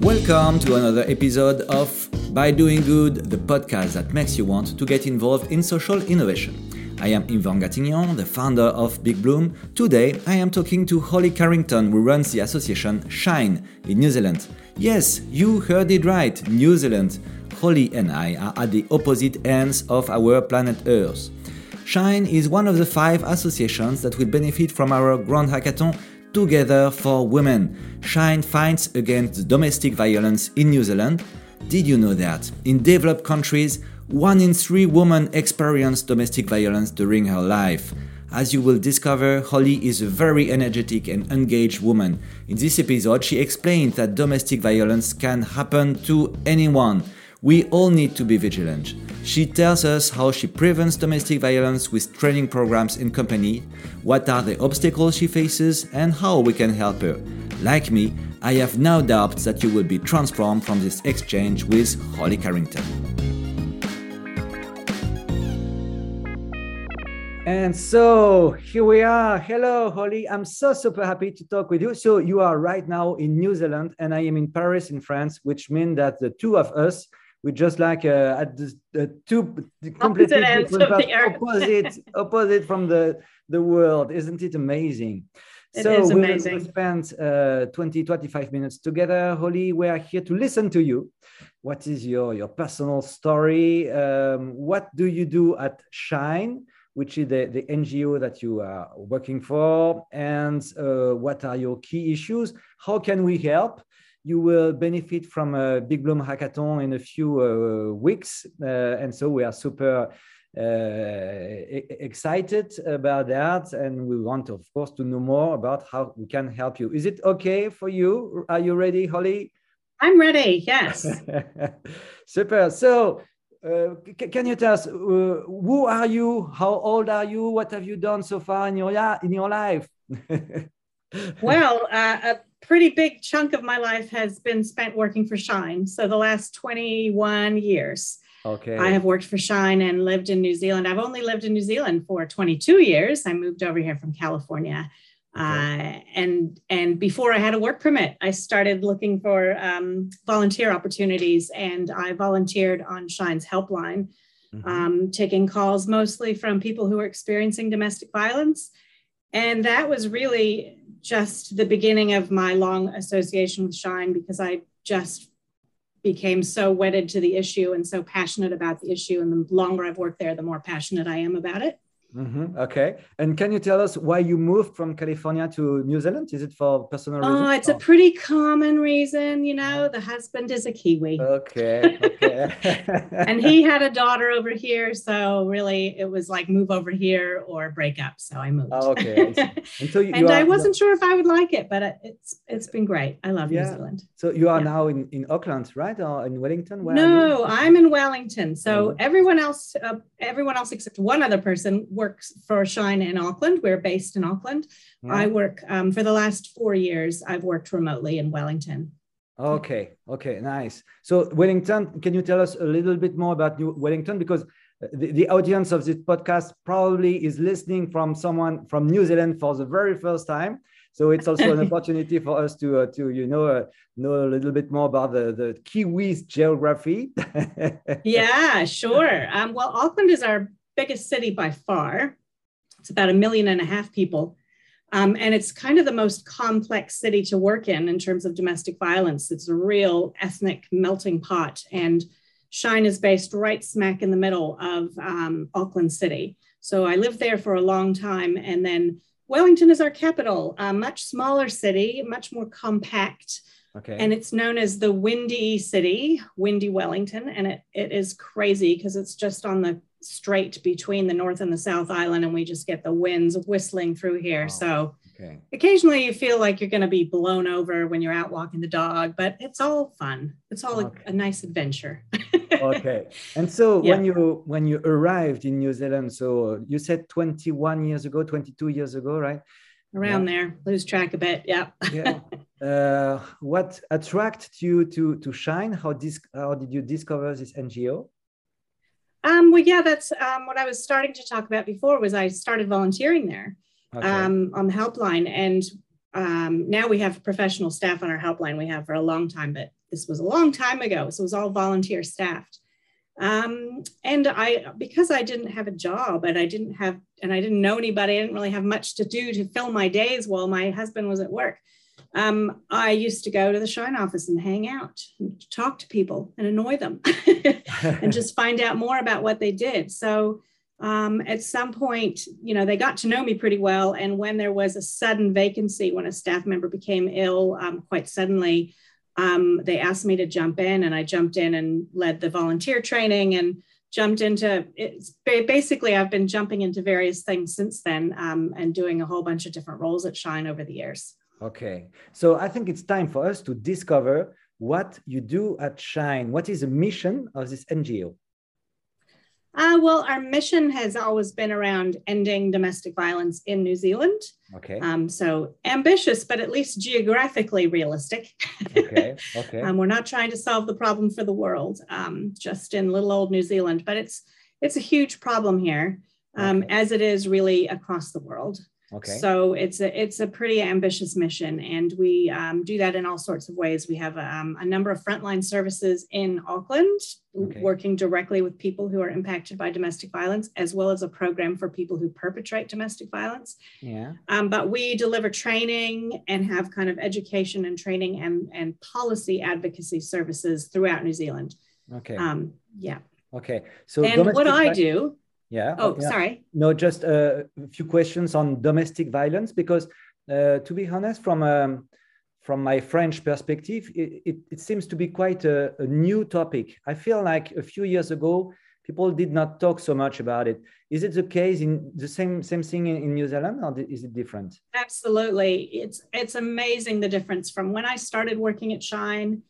Welcome to another episode of By Doing Good, the podcast that makes you want to get involved in social innovation. I am Yvan Gatignon, the founder of Big Bloom. Today, I am talking to Holly Carington, who runs the association Shine in New Zealand. Yes, you heard it right, New Zealand. Holly and I are at the opposite ends of our planet Earth. Shine is one of the five associations that will benefit from our Grand Hackathon Together for Women. Shine fights against domestic violence in New Zealand. Did you know that in developed countries, one in three women experience domestic violence during her life? As you will discover, Holly is a very energetic and engaged woman. In this episode, she explains that domestic violence can happen to anyone. We all need to be vigilant. She tells us how she prevents domestic violence with training programs in company, what are the obstacles she faces, and how we can help her. Like me, I have no doubt that you will be transformed from this exchange with Holly Carington. And so here we are. Hello, Holly. I'm so super happy to talk with you. So you are right now in New Zealand, and I am in Paris, in France, which means that the two of us we just like uh, at the, the two completely different opposite opposite from the the world. Isn't it amazing? It so is amazing. we spent uh, 20 25 minutes together. Holly we are here to listen to you. What is your your personal story? Um, what do you do at shine which is the, the ngo that you are working for? And uh, what are your key issues? How can we help you will benefit from a Big Bloom hackathon in a few uh, weeks. Uh, and so we are super uh, excited about that. And we want, of course, to know more about how we can help you. Is it okay for you? Are you ready, Holly? I'm ready, yes. super. So, uh, can you tell us uh, who are you? How old are you? What have you done so far in your in your life? well, uh, pretty big chunk of my life has been spent working for Shine. So the last 21 years. Okay. I have worked for Shine and lived in New Zealand. I've only lived in New Zealand for 22 years. I moved over here from California. Okay. Uh, and and before I had a work permit, I started looking for um, volunteer opportunities, and I volunteered on Shine's helpline, mm-hmm. um, taking calls mostly from people who are experiencing domestic violence, and that was really just the beginning of my long association with Shine because I just became so wedded to the issue and so passionate about the issue. And the longer I've worked there, the more passionate I am about it. Mm-hmm. Okay. And can you tell us why you moved from California to New Zealand? Is it for personal reasons? Oh, it's a pretty common reason. You know, the husband is a Kiwi. Okay. Okay. and he had a daughter over here. So really, it was like move over here or break up. So I moved. Oh, okay. and so you, and I wasn't sure if I would like it, but it's it's been great. I love yeah. New Zealand. So you are yeah. now in, in Auckland, right? Or in Wellington? Where no, I'm in Wellington. So oh. everyone else, uh, everyone else except one other person works for Shine in Auckland. We're based in Auckland. Yeah. I work um, for the last four years. I've worked remotely in Wellington. Okay, okay, nice. So Wellington, can you tell us a little bit more about New Wellington? Because the, the audience of this podcast probably is listening from someone from New Zealand for the very first time. So it's also an opportunity for us to uh, to you know uh, know a little bit more about the the Kiwis geography. yeah, sure. Um, well, Auckland is our biggest city by far. It's about a million and a half people. Um, and it's kind of the most complex city to work in in terms of domestic violence. It's a real ethnic melting pot. And Shine is based right smack in the middle of um, Auckland City. So I lived there for a long time. And then Wellington is our capital, a much smaller city, much more compact. Okay. And it's known as the Windy City, Windy Wellington. And it, it is crazy because it's just on the strait between the North and the South Island, and we just get the winds whistling through here. Oh, so okay. occasionally you feel like you're going to be blown over when you're out walking the dog, but it's all fun. It's all okay. a, a, nice adventure. okay. And so yeah. when you when you arrived in New Zealand, so you said 21 years ago, 22 years ago, right? Around yeah. there, lose track a bit. Yeah. yeah. Uh, what attracted you to to Shine? How dis- how did you discover this NGO? Um, well, yeah, that's um, what I was starting to talk about before. Was I started volunteering there, okay. um, on the helpline. And um, now we have professional staff on our helpline. We have for a long time, but this was a long time ago. So it was all volunteer staffed. Um, and I, because I didn't have a job and I didn't have, and I didn't know anybody, I didn't really have much to do to fill my days while my husband was at work. Um, I used to go to the Shine office and hang out, and talk to people and annoy them and just find out more about what they did. So um, at some point, you know, they got to know me pretty well. And when there was a sudden vacancy, when a staff member became ill um, quite suddenly, um, they asked me to jump in, and I jumped in and led the volunteer training and jumped into it's basically I've been jumping into various things since then um, and doing a whole bunch of different roles at Shine over the years. Okay, so I think it's time for us to discover what you do at Shine. What is the mission of this NGO? Uh, well, our mission has always been around ending domestic violence in New Zealand. Okay. Um, so ambitious, but at least geographically realistic. okay. Okay. um, we're not trying to solve the problem for the world, um, just in little old New Zealand, but it's it's a huge problem here, um, okay. as it is really across the world. Okay. So it's a it's a pretty ambitious mission, and we um, do that in all sorts of ways. We have um, a number of frontline services in Auckland, okay. working directly with people who are impacted by domestic violence, as well as a program for people who perpetrate domestic violence. Yeah. Um, but we deliver training and have kind of education and training and and policy advocacy services throughout New Zealand. Okay. Um, yeah. Okay. So and what I do yeah. Oh, yeah. sorry. No, just a few questions on domestic violence because, uh, to be honest, from um, from my French perspective, it, it, it seems to be quite a, a, new topic. I feel like a few years ago, people did not talk so much about it. Is it the case in the same same thing in, in New Zealand, or is it different? Absolutely, it's it's amazing the difference from when I started working at Shine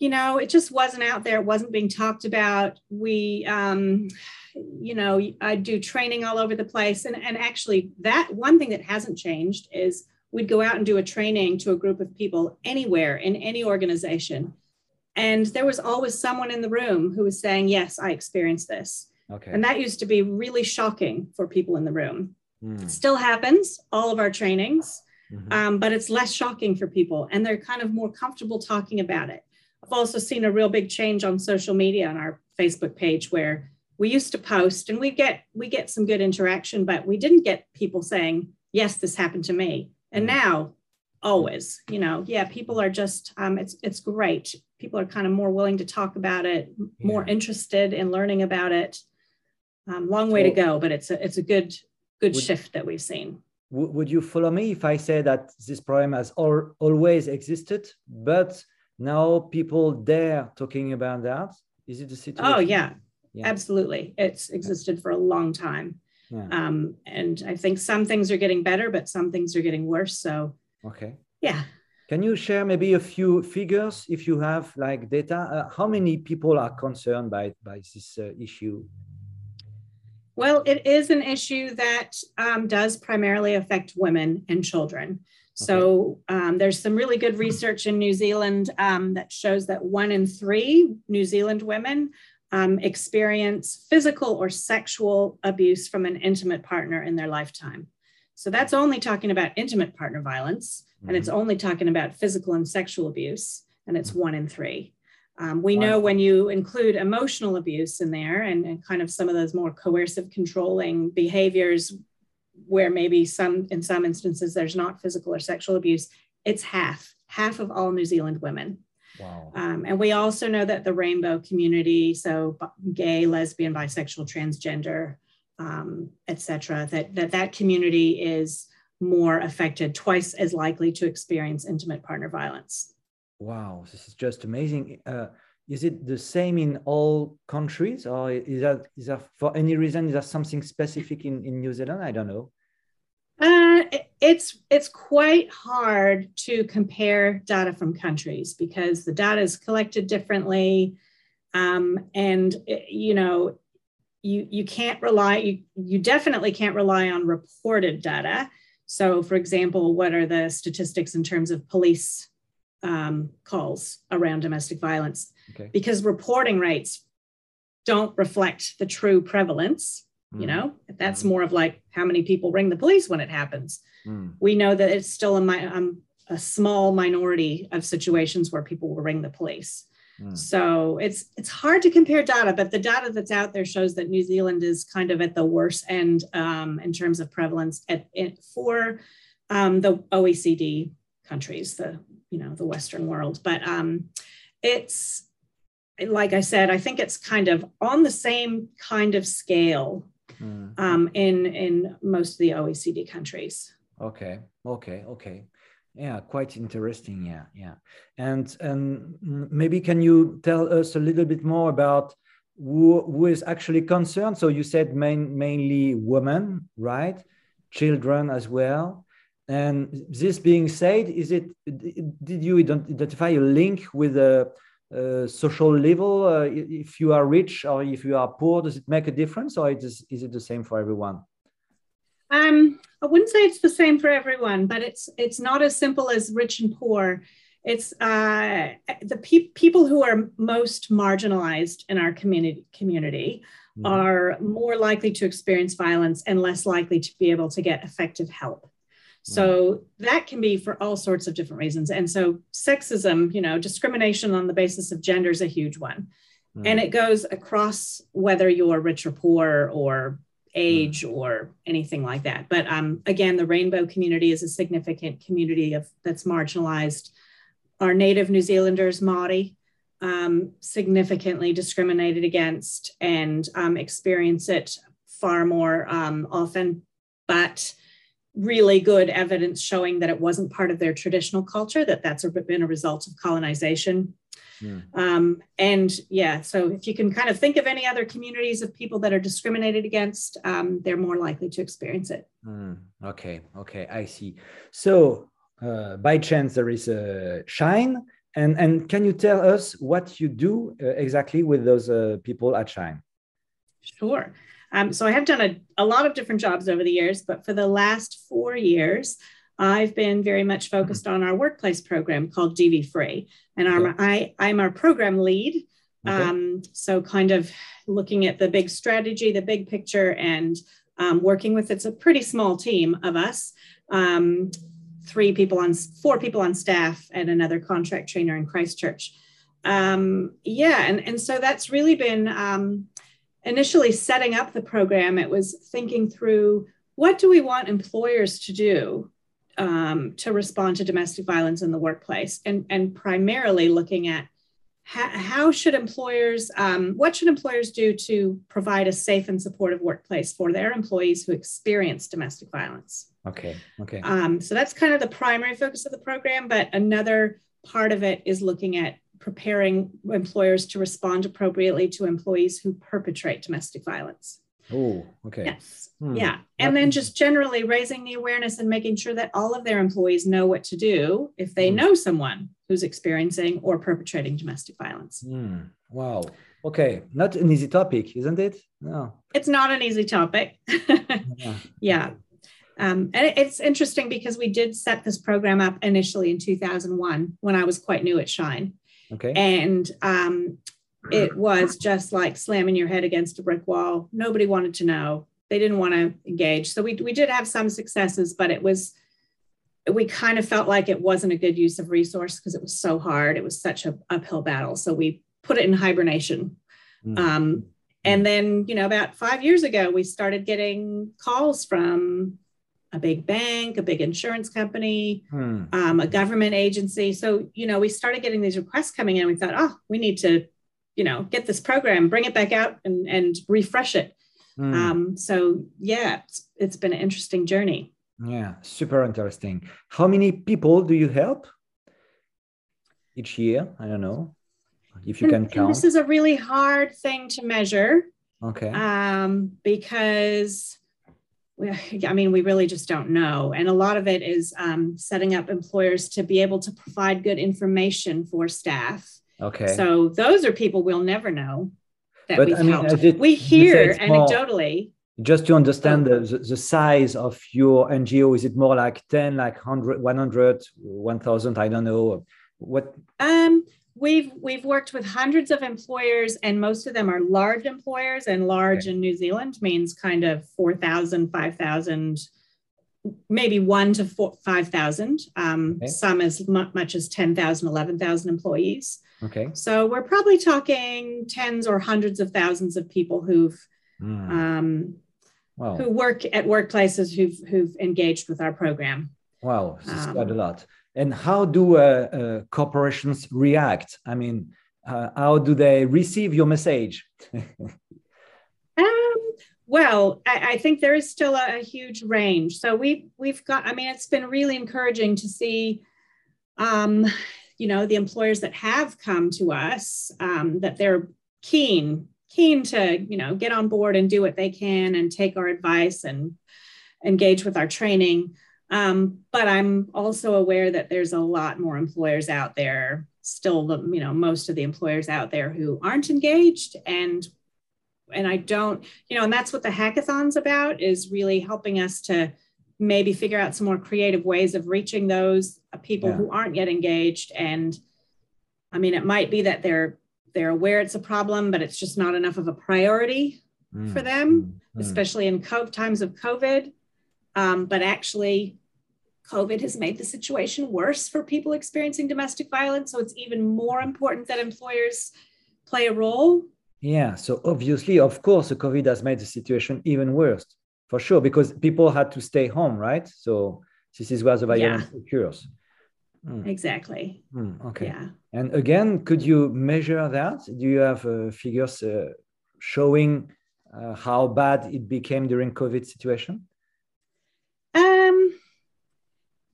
you know, it just wasn't out there. It wasn't being talked about. We, um, you know, I do training all over the place. And, and actually, that one thing that hasn't changed is we'd go out and do a training to a group of people anywhere in any organization. And there was always someone in the room who was saying, Yes, I experienced this. Okay. And that used to be really shocking for people in the room. Mm. It still happens, all of our trainings, mm-hmm. um, but it's less shocking for people. And they're kind of more comfortable talking about it. I've also seen a real big change on social media on our Facebook page where we used to post and we get we get some good interaction, but we didn't get people saying, yes, this happened to me. And mm-hmm. now always, you know, yeah, people are just um, it's it's great. People are kind of more willing to talk about it, more yeah. interested in learning about it. Um, long way so, to go, but it's a it's a good good would, shift that we've seen. Would you follow me if I say that this problem has all, always existed, but now people dare talking about that. Is it the situation? oh yeah, yeah. absolutely. It's existed for a long time. Yeah. um, and i think some things are getting better but some things are getting worse so okay. yeah. Can you share maybe a few figures if you have like data? Uh, how many people are concerned by by this uh, issue? Well it is an issue that um, does primarily affect women and children so um, there's some really good research in New Zealand um, that shows that one in three New Zealand women um, experience physical or sexual abuse from an intimate partner in their lifetime. So that's only talking about intimate partner violence, mm-hmm. and it's mm-hmm. only talking about physical and sexual abuse, and it's mm-hmm. one in three. Um, we know when you include emotional abuse in there and, and, kind of some of those more coercive, controlling behaviors, where maybe some in some instances there's not physical or sexual abuse it's half half of all new zealand women. Wow. Um, and we also know that the rainbow community so gay lesbian bisexual transgender um, etc that, that that community is more affected twice as likely to experience intimate partner violence. Wow this is just amazing. Uh, is it the same in all countries or is that is that for any reason is that something specific in, in new zealand? I don't know. Uh, it's it's quite hard to compare data from countries because the data is collected differently um, and you know you you can't rely you, you definitely can't rely on reported data. So for example what are the statistics in terms of police um, calls around domestic violence okay. because reporting rates don't reflect the true prevalence You know, that's more of like how many people ring the police when it happens. Mm. We know that it's still a, mi- um, a small minority of situations where people will ring the police. Mm. So it's it's hard to compare data, but the data that's out there shows that New Zealand is kind of at the worst end um, in terms of prevalence at, it, for um, the OECD countries, the you know the Western world. But um, it's like I said, I think it's kind of on the same kind of scale Mm. um, in in most of the OECD countries. Okay, okay, okay. Yeah, quite interesting. Yeah, yeah. And and maybe can you tell us a little bit more about who, who is actually concerned? So you said main, mainly women, right? Children as well. And this being said, is it did you identify a link with a, a social level? Uh, if you are rich or if you are poor, does it make a difference, or is is it the same for everyone? Um, I wouldn't say it's the same for everyone, but it's it's not as simple as rich and poor. It's uh, the pe- people who are most marginalized in our community community Mhm. are more likely to experience violence and less likely to be able to get effective help. So that can be for all sorts of different reasons. And so sexism, you know, discrimination on the basis of gender is a huge one. Mm. And it goes across whether you're rich or poor or age or anything like that. But um, again, the rainbow community is a significant community of that's marginalized. Our native New Zealanders, Maori, um, significantly discriminated against and um, experience it far more um, often. But really good evidence showing that it wasn't part of their traditional culture, that that's been a result of colonization. Mm. Um, and yeah, so if you can kind of think of any other communities of people that are discriminated against, um, they're more likely to experience it. Mm, okay, okay, I see. So, uh, by chance, there is a Shine, and and can you tell us what you do uh, exactly with those uh, people at Shine? Sure. Um, so I have done a, a lot of different jobs over the years, but for the last four years, I've been very much focused on our workplace program called DV Free, and our, Okay. I, I'm our program lead. Okay. Um, so kind of looking at the big strategy, the big picture, and um, working with it's a pretty small team of us. Um, three people on four people on staff and another contract trainer in Christchurch. Um, yeah, and, and so that's really been um, initially setting up the program. It was thinking through what do we want employers to do um, to respond to domestic violence in the workplace, and and primarily looking at how, how should employers um, what should employers do to provide a safe and supportive workplace for their employees who experience domestic violence Okay, okay. um, so that's kind of the primary focus of the program but another part of it is looking at preparing employers to respond appropriately to employees who perpetrate domestic violence Oh, okay. yes Hmm. yeah and then just generally raising the awareness and making sure that all of their employees know what to do if they Hmm. know someone who's experiencing or perpetrating domestic violence Hmm. Wow. Okay, not an easy topic, isn't it? No. it's not an easy topic Yeah. yeah um, and it's interesting because we did set this program up initially in 2001 when i was quite new at shine Okay. and um, it was just like slamming your head against a brick wall. Nobody wanted to know. They didn't want to engage. So we, we did have some successes but it was we kind of felt like it wasn't a good use of resource because it was so hard. It was such a uphill battle. So we put it in hibernation. Hmm. um, and then, you know, about five years ago, we started getting calls from a big bank, a big insurance company, Hmm. um, a government agency. So, you know, we started getting these requests coming in. We thought, oh, we need to, you know, get this program, bring it back out and, and refresh it. Hmm. Um, so, yeah, it's, it's been an interesting journey. Yeah, super interesting. How many people do you help each year? I don't know if you And- can count. this is a really hard thing to measure. Okay. um, because I mean, we really just don't know. And a lot of it is um, setting up employers to be able to provide good information for staff. Okay. So those are people we'll never know that But, we've I mean, helped. we hear it's more- anecdotally. Just to understand the, the, the size of your NGO, is it more like 10, like 100, 100, 1000? I don't know. What? Um, we've we've worked with hundreds of employers and most of them are large employers and large okay. in new zealand means kind of 4000 5000 maybe 1 to 4, 5000 um, okay. some as much as 10000 11000 employees okay so we're probably talking tens or hundreds of thousands of people who've mm. um, wow. who work at workplaces who've who've engaged with our program wow this is um, quite a lot and how do uh, uh, corporations react? I mean uh, how do they receive your message? Um, well I, I, think there is still a, a, huge range. So we we've got i mean it's been really encouraging to see um, you know the employers that have come to us um, that they're keen keen to you know get on board and do what they can and take our advice and engage with our training um, but I'm also aware that there's a lot more employers out there, still the, you know, most of the employers out there who aren't engaged and and I don't, you know, and that's what the hackathon's about is really helping us to maybe figure out some more creative ways of reaching those uh, people yeah. who aren't yet engaged. And I mean, it might be that they're they're aware it's a problem, but it's just not enough of a priority mm. for them, mm. especially in co- times of COVID. Um, but actually, COVID has made the situation worse for people experiencing domestic violence. So it's even more important that employers play a role. Yeah. So obviously, of course, the COVID has made the situation even worse for sure because people had to stay home, right? So this is where the violence yeah. occurs. Mm. Exactly. Mm, okay. Yeah. And again, could you measure that? Do you have uh, figures uh, showing uh, how bad it became during COVID situation? Um,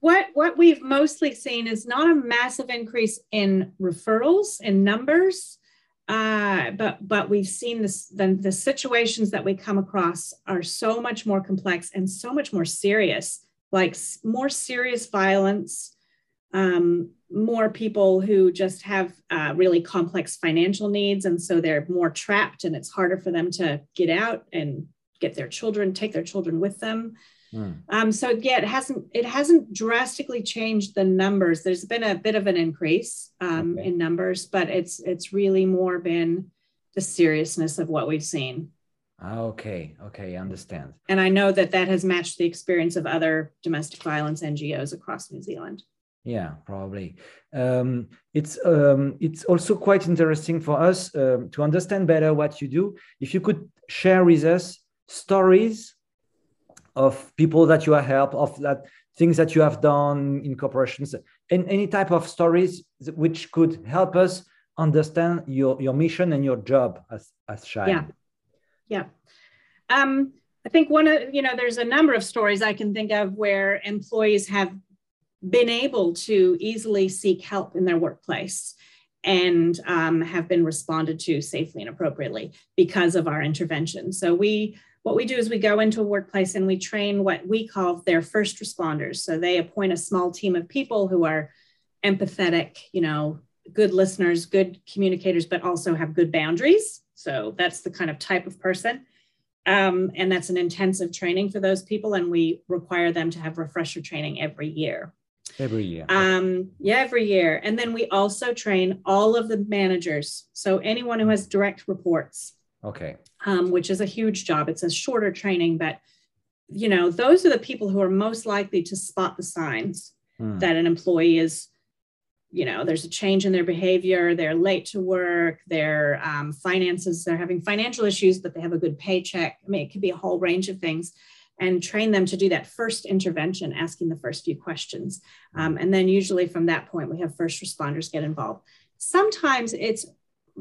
what what we've mostly seen is not a massive increase in referrals in numbers uh, but but we've seen this the, the situations that we come across are so much more complex and so much more serious like more serious violence um, more people who just have uh, really complex financial needs and so they're more trapped and it's harder for them to get out and get their children take their children with them Mm. Um, so yeah, it hasn't it hasn't drastically changed the numbers. There's been a bit of an increase um, okay. in numbers, but it's it's really more been the seriousness of what we've seen. Ah, okay, okay, I understand. And I know that that has matched the experience of other domestic violence NGOs across New Zealand. Yeah, probably. Um, it's um, it's also quite interesting for us um, to understand better what you do. If you could share with us stories of people that you have helped, of that things that you have done in corporations, and any type of stories which could help us understand your, your mission and your job as, as Shine. Yeah. Yeah. Um, I think one of, you know, there's a number of stories I can think of where employees have been able to easily seek help in their workplace and um, have been responded to safely and appropriately because of our intervention. So we what we do is we go into a workplace and we train what we call their first responders. So they appoint a small team of people who are empathetic, you know, good listeners, good communicators, but also have good boundaries. So that's the kind of type of person. Um, and that's an intensive training for those people. And we require them to have refresher training every year. Every year. Um, yeah, every year. And then we also train all of the managers. So anyone who has direct reports Okay. Um, which is a huge job. It's a shorter training, but you know, those are the people who are most likely to spot the signs mm. that an employee is, you know, there's a change in their behavior, they're late to work, their um, finances, they're having financial issues, but they have a good paycheck. I mean, it could be a whole range of things. And train them to do that first intervention, asking the first few questions. Um, and then, usually, from that point, we have first responders get involved. Sometimes it's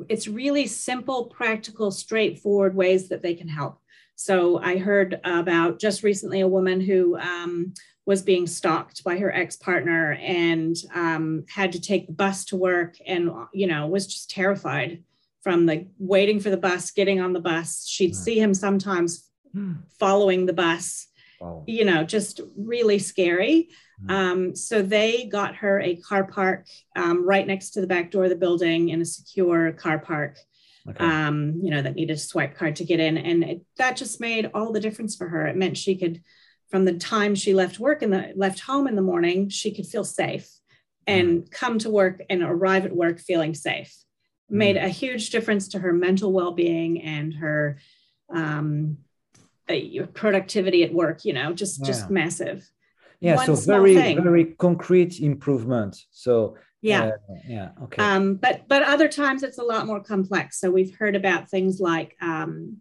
it's really simple, practical, straightforward ways that they can help. So I heard about just recently a woman who um, was being stalked by her ex-partner and um, had to take the bus to work and you know was just terrified from the waiting for the bus getting on the bus she'd see him sometimes mm. following the bus wow. you know just really scary Mm-hmm. Um, so they got her a car park um, right next to the back door of the building in a secure car park. Okay. Um, you know, that needed a swipe card to get in. And it, that just made all the difference for her. It meant she could, from the time she left work and the left home in the morning, she could feel safe. and mm. come to work and arrive at work feeling safe. Made a huge difference to her mental well being and her um, uh, productivity at work. You know, just yeah. just massive. Yeah, One so very thing. very concrete improvement. So yeah uh, yeah okay um, but but other times it's a lot more complex so we've heard about things like um,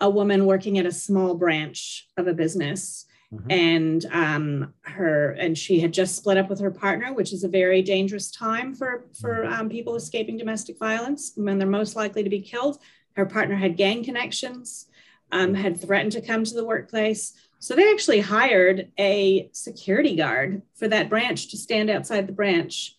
a woman working at a small branch of a business mm-hmm. and um, her and she had just split up with her partner which is a very dangerous time for for mm-hmm. um, people escaping domestic violence when they're most likely to be killed her partner had gang connections um, mm-hmm. had threatened to come to the workplace so they actually hired a security guard for that branch to stand outside the branch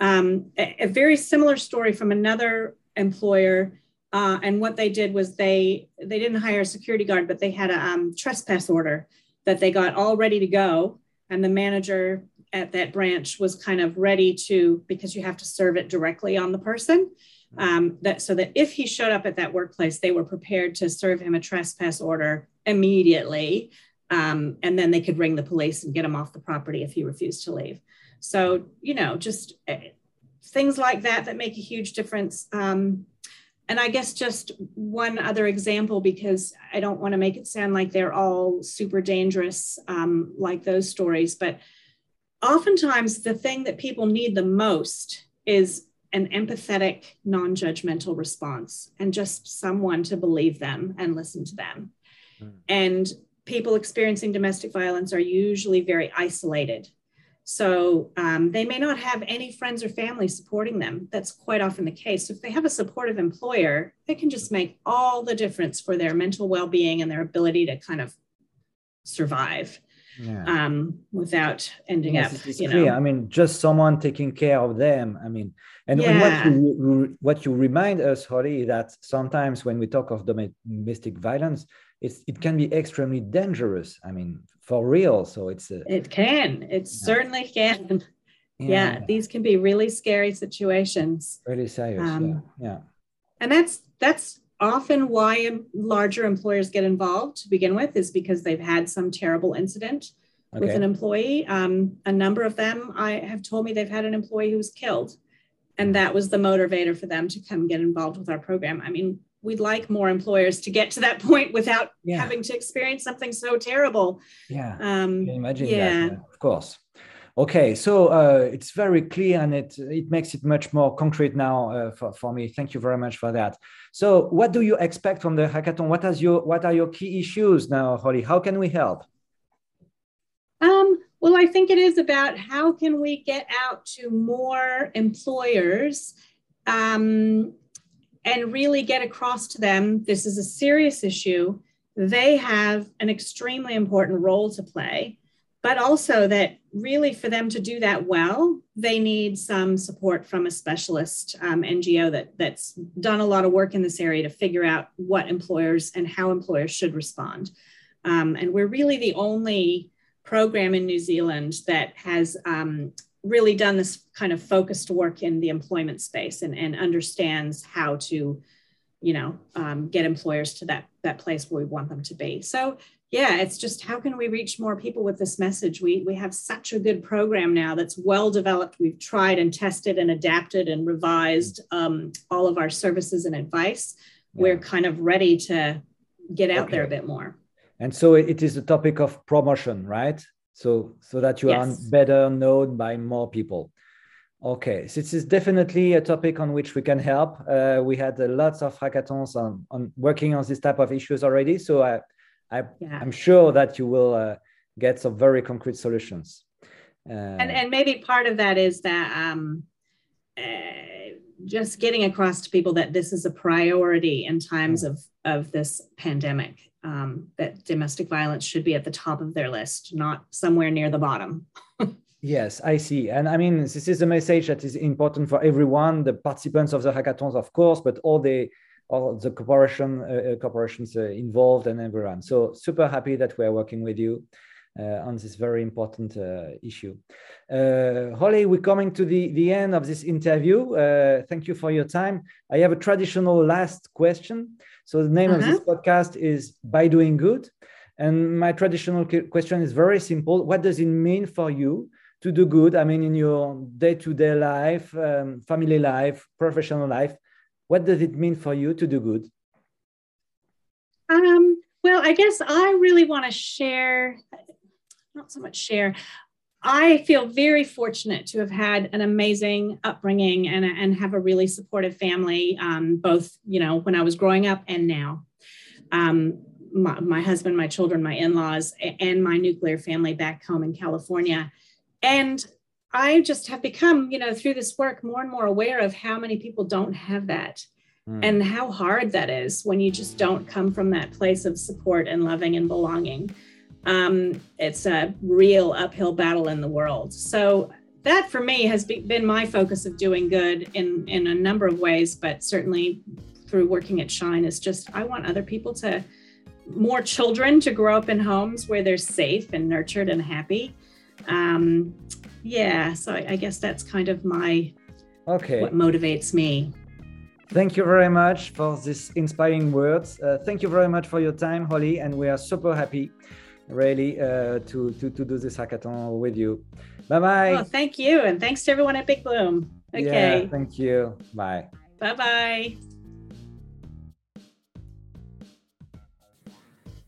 um, a, a, very similar story from another employer uh, and what they did was they they didn't hire a security guard, but they had a um, trespass order that they got all ready to go, and the manager at that branch was kind of ready to because you have to serve it directly on the person. Um, that so that if he showed up at that workplace, they were prepared to serve him a trespass order immediately, um, and then they could ring the police and get him off the property if he refused to leave. So you know, just uh, things like that that make a huge difference. Um, and I guess just one other example, because I don't want to make it sound like they're all super dangerous, um, like those stories, but oftentimes the thing that people need the most is an empathetic, non judgmental response and just someone to believe them and listen to them. Mm. And people experiencing domestic violence are usually very isolated so um, they may not have any friends or family supporting them. That's quite often the case. So if they have a supportive employer, it can just make all the difference for their mental well being and their ability to kind of survive yeah. um, without ending yes, up. You clear. know, I mean, just someone taking care of them. I mean, and, yeah. what you what you remind us, Holly, that sometimes when we talk of domestic violence, it's, it can be extremely dangerous. I mean, for real. So it's a, it can. It yeah. certainly can. Yeah. yeah. these can be really scary situations. Really serious. Um, yeah. yeah. And that's that's often why larger employers get involved to begin with, is because they've had some terrible incident okay. with an employee. Um, a number of them I have told me they've had an employee who was killed. And that was the motivator for them to come get involved with our program. I mean, we'd like more employers to get to that point without yeah. having to experience something so terrible. Yeah. Um, imagine yeah. that? Of course. Okay, so uh, it's very clear and it it makes it much more concrete now uh, for, for me. Thank you very much for that. So, what do you expect from the hackathon? What are your what are your key issues now, Holly? How can we help? Um, well, I think it is about how can we get out to more employers um, and really get across to them this is a serious issue. They have an extremely important role to play, but also that really for them to do that well, they need some support from a specialist um, NGO that, that's done a lot of work in this area to figure out what employers and how employers should respond. Um, and we're really the only program in New Zealand that has um, really done this kind of focused work in the employment space and, and understands how to you know um, get employers to that that place where we want them to be so yeah it's just how can we reach more people with this message? We we have such a good program now that's well developed. We've tried and tested and adapted and revised um, all of our services and advice. Yeah. we're kind of ready to get out okay. there a bit more. And so it is a topic of promotion right? So so that you yes. are better known by more people. Okay so this is definitely a topic on which we can help. Uh, we had uh, lots of hackathons on, on working on this type of issues already. So i, I am sure that you will uh, get some very concrete solutions uh, and and maybe part of that is that um, uh, just getting across to people that this is a priority in times of of this pandemic um, that domestic violence should be at the top of their list, not somewhere near the bottom. yes, I see. And I mean, this is a message that is important for everyone, the participants of the hackathons, of course, but all the all the corporation uh, uh corporations uh, involved and everyone. So super happy that we are working with you. Uh, on this very important uh, issue. Uh, Holly, we're coming to the, the end of this interview. Uh, thank you for your time. I have a traditional last question. So the name -huh. of this uh-huh. podcast is By Doing Good. And my traditional question is very simple. What does it mean for you to do good? I mean, in your day-to-day life, um, family life, professional life, what does it mean for you to do good? Um, well, I guess I really want to share, not so much share. I feel very fortunate to have had an amazing upbringing and, and have a really supportive family, um, both, you know, when I was growing up and now. Um, my, my, husband, my children, my in laws, and my nuclear family back home in California. And I just have become, you know, through this work, more and more aware of how many people don't have that mm. and how hard that is when you just don't come from that place of support and loving and belonging. Um, it's a real uphill battle in the world. So, that for me has be, been my focus of doing good in, in a number of ways, but certainly through working at Shine is just I want other people to more children to grow up in homes where they're safe and nurtured and happy. Um, yeah, so I, I guess that's kind of my okay what motivates me. Thank you very much for this inspiring words. Uh, thank you very much for your time, Holly, and we are super happy, really, uh, to, to to do this hackathon with you. Bye bye. Oh, thank you, and thanks to everyone at Big Bloom. Okay. Yeah, thank you. Bye. Bye bye.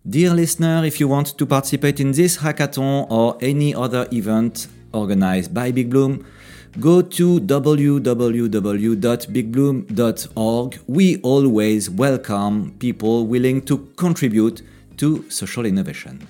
Dear listener, if you want to participate in this hackathon or any other event organized by Big Bloom, go to www.bigbloom.org. We always welcome people willing to contribute to social innovation.